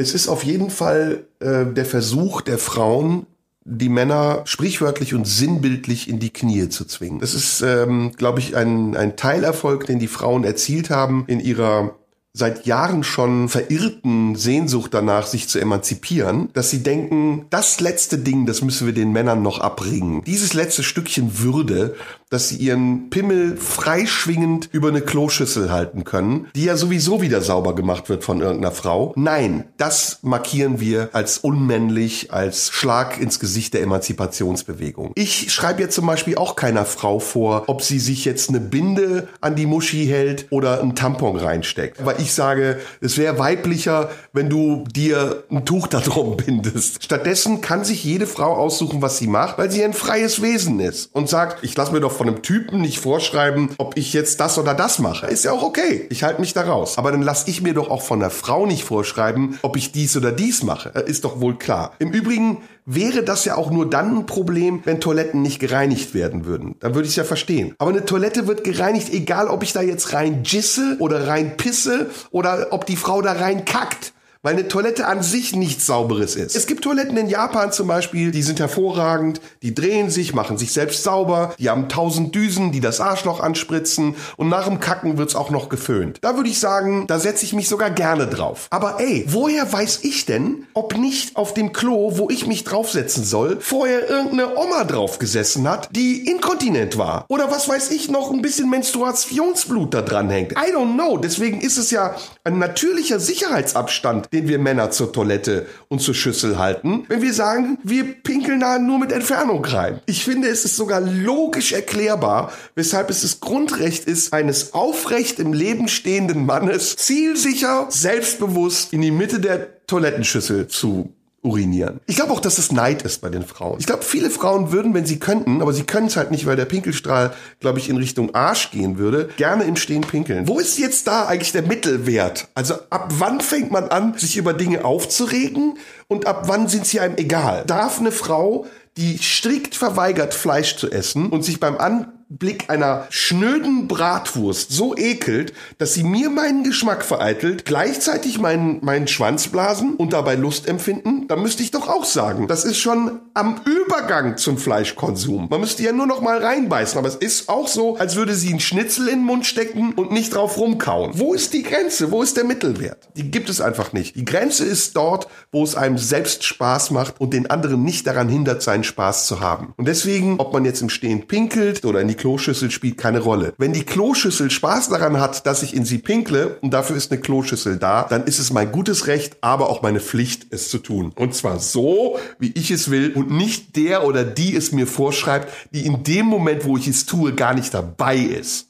Es ist auf jeden Fall äh, der Versuch der Frauen, die Männer sprichwörtlich und sinnbildlich in die Knie zu zwingen. Das ist, ähm, glaube ich, ein, ein Teilerfolg, den die Frauen erzielt haben in ihrer seit Jahren schon verirrten Sehnsucht danach, sich zu emanzipieren, dass sie denken, das letzte Ding, das müssen wir den Männern noch abbringen. Dieses letzte Stückchen Würde, dass sie ihren Pimmel freischwingend über eine Kloschüssel halten können, die ja sowieso wieder sauber gemacht wird von irgendeiner Frau. Nein, das markieren wir als unmännlich, als Schlag ins Gesicht der Emanzipationsbewegung. Ich schreibe jetzt zum Beispiel auch keiner Frau vor, ob sie sich jetzt eine Binde an die Muschi hält oder ein Tampon reinsteckt. Weil ich sage, es wäre weiblicher, wenn du dir ein Tuch da drum bindest. Stattdessen kann sich jede Frau aussuchen, was sie macht, weil sie ein freies Wesen ist und sagt, ich lass mir doch von einem Typen nicht vorschreiben, ob ich jetzt das oder das mache. Ist ja auch okay. Ich halte mich da raus. Aber dann lass ich mir doch auch von einer Frau nicht vorschreiben, ob ich dies oder dies mache. Äh, ist doch wohl klar. Im Übrigen wäre das ja auch nur dann ein Problem, wenn Toiletten nicht gereinigt werden würden. Dann würde ich es ja verstehen. Aber eine Toilette wird gereinigt, egal ob ich da jetzt rein gisse oder rein pisse oder ob die Frau da rein kackt weil eine Toilette an sich nichts Sauberes ist. Es gibt Toiletten in Japan zum Beispiel, die sind hervorragend, die drehen sich, machen sich selbst sauber, die haben tausend Düsen, die das Arschloch anspritzen und nach dem Kacken wird's auch noch geföhnt. Da würde ich sagen, da setze ich mich sogar gerne drauf. Aber ey, woher weiß ich denn, ob nicht auf dem Klo, wo ich mich draufsetzen soll, vorher irgendeine Oma drauf gesessen hat, die inkontinent war? Oder was weiß ich, noch ein bisschen Menstruationsblut da dran hängt? I don't know. Deswegen ist es ja ein natürlicher Sicherheitsabstand, den wir Männer zur Toilette und zur Schüssel halten, wenn wir sagen, wir pinkeln da nur mit Entfernung rein. Ich finde, es ist sogar logisch erklärbar, weshalb es das Grundrecht ist, eines aufrecht im Leben stehenden Mannes zielsicher, selbstbewusst in die Mitte der Toilettenschüssel zu urinieren. Ich glaube auch, dass es Neid ist bei den Frauen. Ich glaube, viele Frauen würden, wenn sie könnten, aber sie können es halt nicht, weil der Pinkelstrahl, glaube ich, in Richtung Arsch gehen würde, gerne im Stehen pinkeln. Wo ist jetzt da eigentlich der Mittelwert? Also ab wann fängt man an, sich über Dinge aufzuregen und ab wann sind sie einem egal? Darf eine Frau, die strikt verweigert, Fleisch zu essen und sich beim An Blick einer schnöden Bratwurst so ekelt, dass sie mir meinen Geschmack vereitelt, gleichzeitig meinen, meinen Schwanz blasen und dabei Lust empfinden, dann müsste ich doch auch sagen, das ist schon am Übergang zum Fleischkonsum. Man müsste ja nur noch mal reinbeißen, aber es ist auch so, als würde sie einen Schnitzel in den Mund stecken und nicht drauf rumkauen. Wo ist die Grenze? Wo ist der Mittelwert? Die gibt es einfach nicht. Die Grenze ist dort, wo es einem selbst Spaß macht und den anderen nicht daran hindert, seinen Spaß zu haben. Und deswegen, ob man jetzt im Stehen pinkelt oder in die Kloschüssel spielt keine Rolle. Wenn die Kloschüssel Spaß daran hat, dass ich in sie pinkle und dafür ist eine Kloschüssel da, dann ist es mein gutes Recht, aber auch meine Pflicht, es zu tun. Und zwar so, wie ich es will und nicht der oder die es mir vorschreibt, die in dem Moment, wo ich es tue, gar nicht dabei ist.